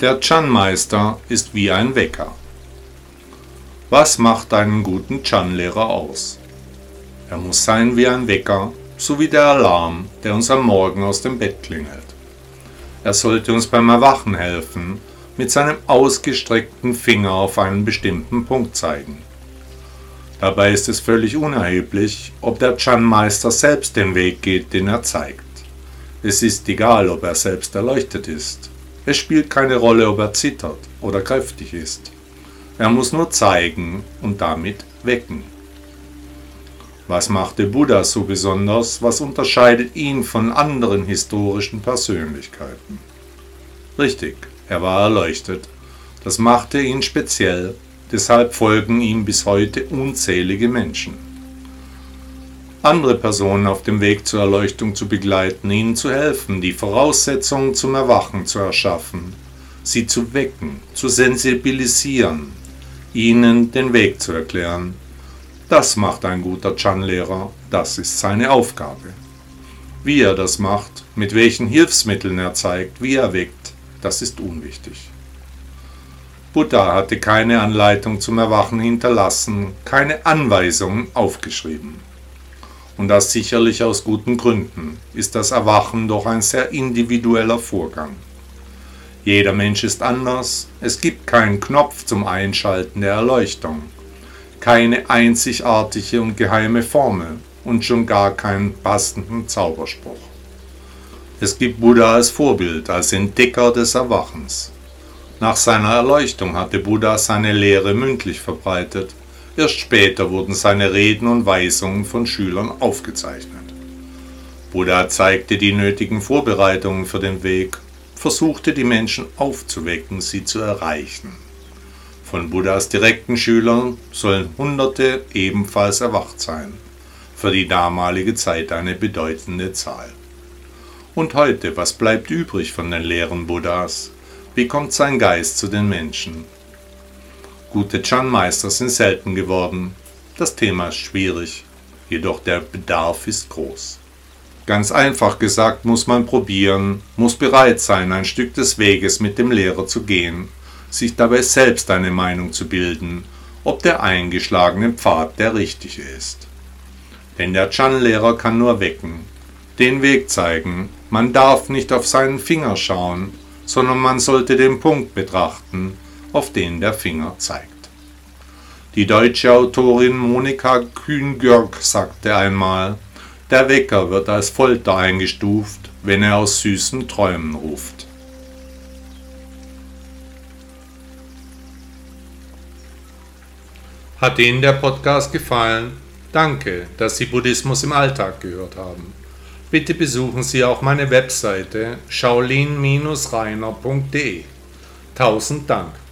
Der Chan-Meister ist wie ein Wecker. Was macht einen guten Chan-Lehrer aus? Er muss sein wie ein Wecker, so wie der Alarm, der uns am Morgen aus dem Bett klingelt. Er sollte uns beim Erwachen helfen, mit seinem ausgestreckten Finger auf einen bestimmten Punkt zeigen. Dabei ist es völlig unerheblich, ob der Chan-Meister selbst den Weg geht, den er zeigt. Es ist egal, ob er selbst erleuchtet ist. Es spielt keine Rolle, ob er zittert oder kräftig ist. Er muss nur zeigen und damit wecken. Was machte Buddha so besonders? Was unterscheidet ihn von anderen historischen Persönlichkeiten? Richtig, er war erleuchtet. Das machte ihn speziell, deshalb folgen ihm bis heute unzählige Menschen andere Personen auf dem Weg zur Erleuchtung zu begleiten, ihnen zu helfen, die Voraussetzungen zum Erwachen zu erschaffen, sie zu wecken, zu sensibilisieren, ihnen den Weg zu erklären. Das macht ein guter Chan-Lehrer, das ist seine Aufgabe. Wie er das macht, mit welchen Hilfsmitteln er zeigt, wie er weckt, das ist unwichtig. Buddha hatte keine Anleitung zum Erwachen hinterlassen, keine Anweisungen aufgeschrieben und das sicherlich aus guten Gründen, ist das Erwachen doch ein sehr individueller Vorgang. Jeder Mensch ist anders, es gibt keinen Knopf zum Einschalten der Erleuchtung, keine einzigartige und geheime Formel und schon gar keinen passenden Zauberspruch. Es gibt Buddha als Vorbild, als Entdecker des Erwachens. Nach seiner Erleuchtung hatte Buddha seine Lehre mündlich verbreitet Erst später wurden seine Reden und Weisungen von Schülern aufgezeichnet. Buddha zeigte die nötigen Vorbereitungen für den Weg, versuchte die Menschen aufzuwecken, sie zu erreichen. Von Buddhas direkten Schülern sollen Hunderte ebenfalls erwacht sein, für die damalige Zeit eine bedeutende Zahl. Und heute, was bleibt übrig von den Lehren Buddhas? Wie kommt sein Geist zu den Menschen? Gute Chan-Meister sind selten geworden. Das Thema ist schwierig, jedoch der Bedarf ist groß. Ganz einfach gesagt muss man probieren, muss bereit sein, ein Stück des Weges mit dem Lehrer zu gehen, sich dabei selbst eine Meinung zu bilden, ob der eingeschlagene Pfad der richtige ist. Denn der Chan-Lehrer kann nur wecken, den Weg zeigen, man darf nicht auf seinen Finger schauen, sondern man sollte den Punkt betrachten, auf den der Finger zeigt. Die deutsche Autorin Monika Kühn-Görg sagte einmal, der Wecker wird als Folter eingestuft, wenn er aus süßen Träumen ruft. Hat Ihnen der Podcast gefallen? Danke, dass Sie Buddhismus im Alltag gehört haben. Bitte besuchen Sie auch meine Webseite shaolin-reiner.de. Tausend Dank.